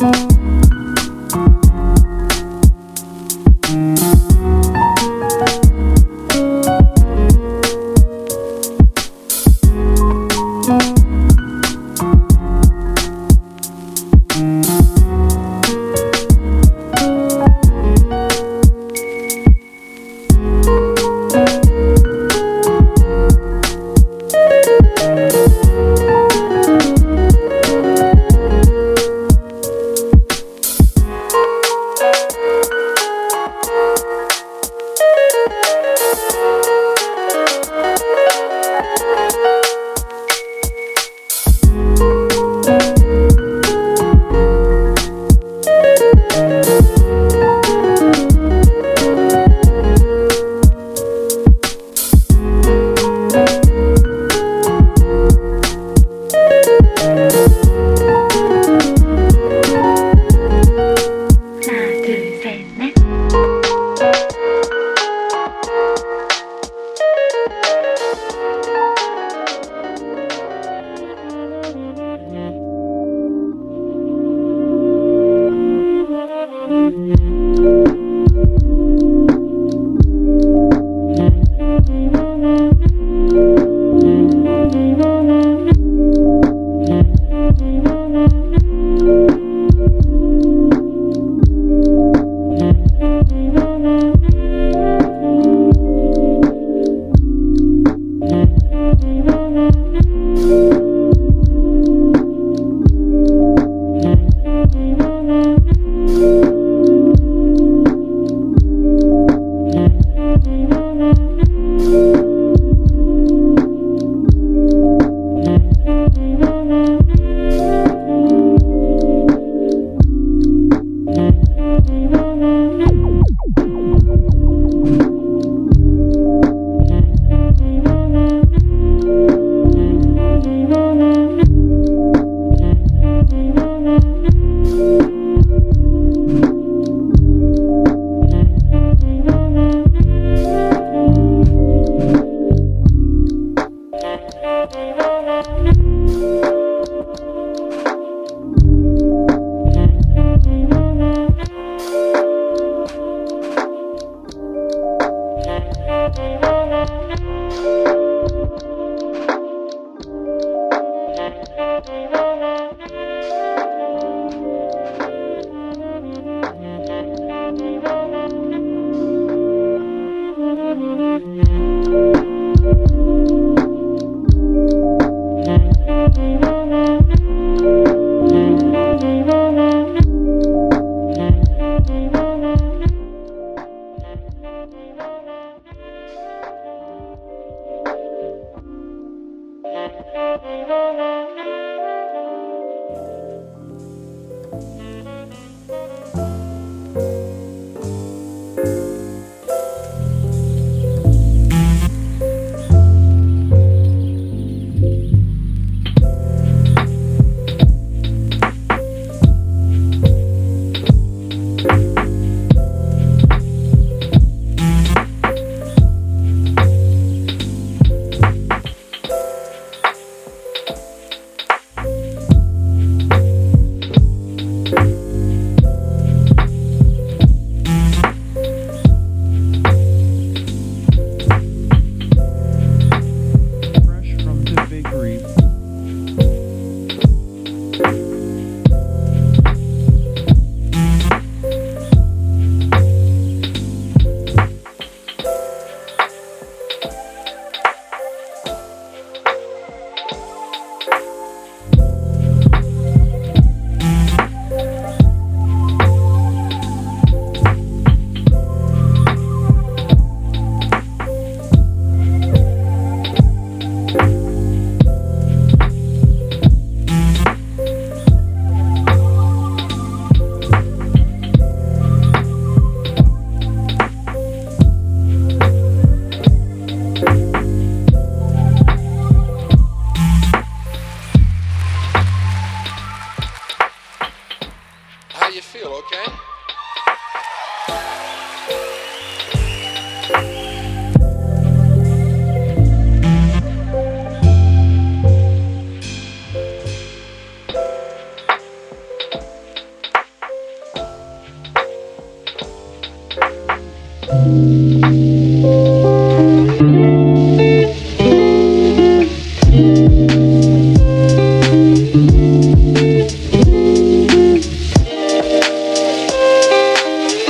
Bye. Thank you.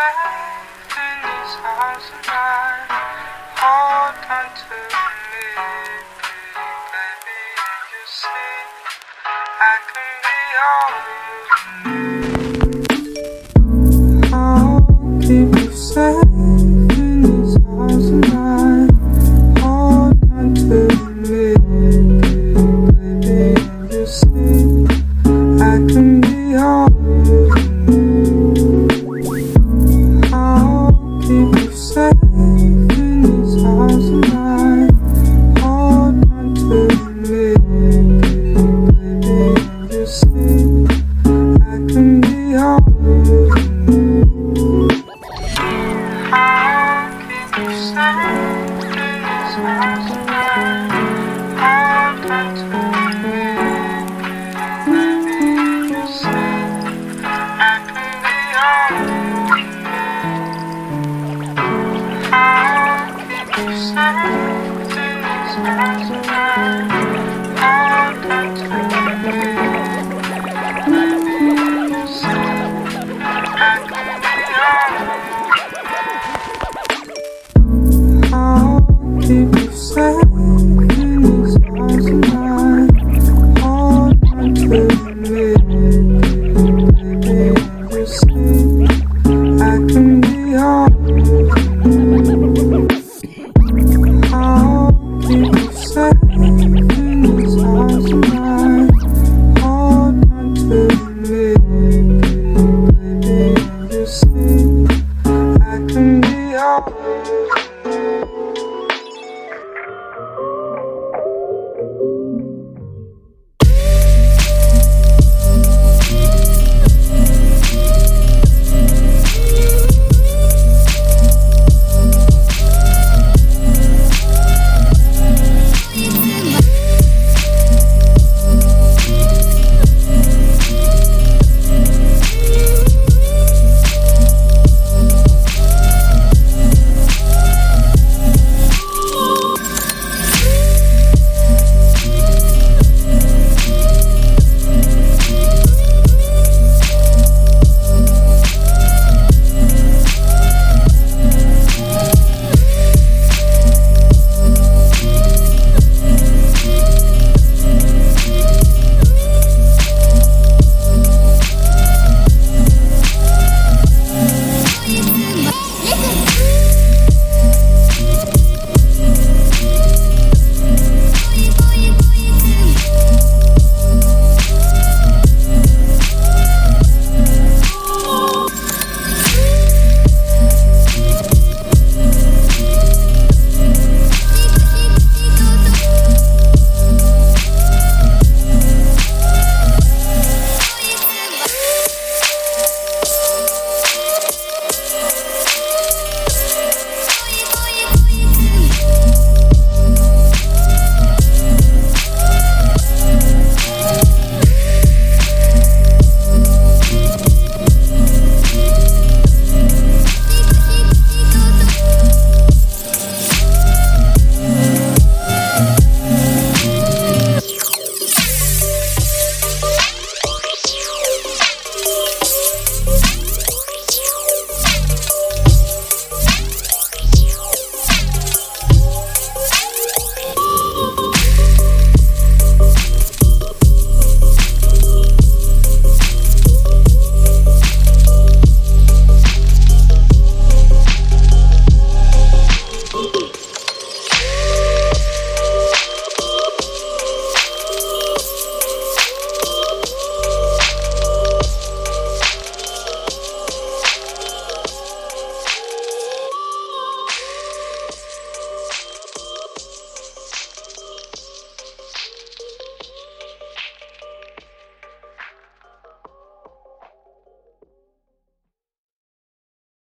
safe in this house tonight. Hold on to me. Thank you.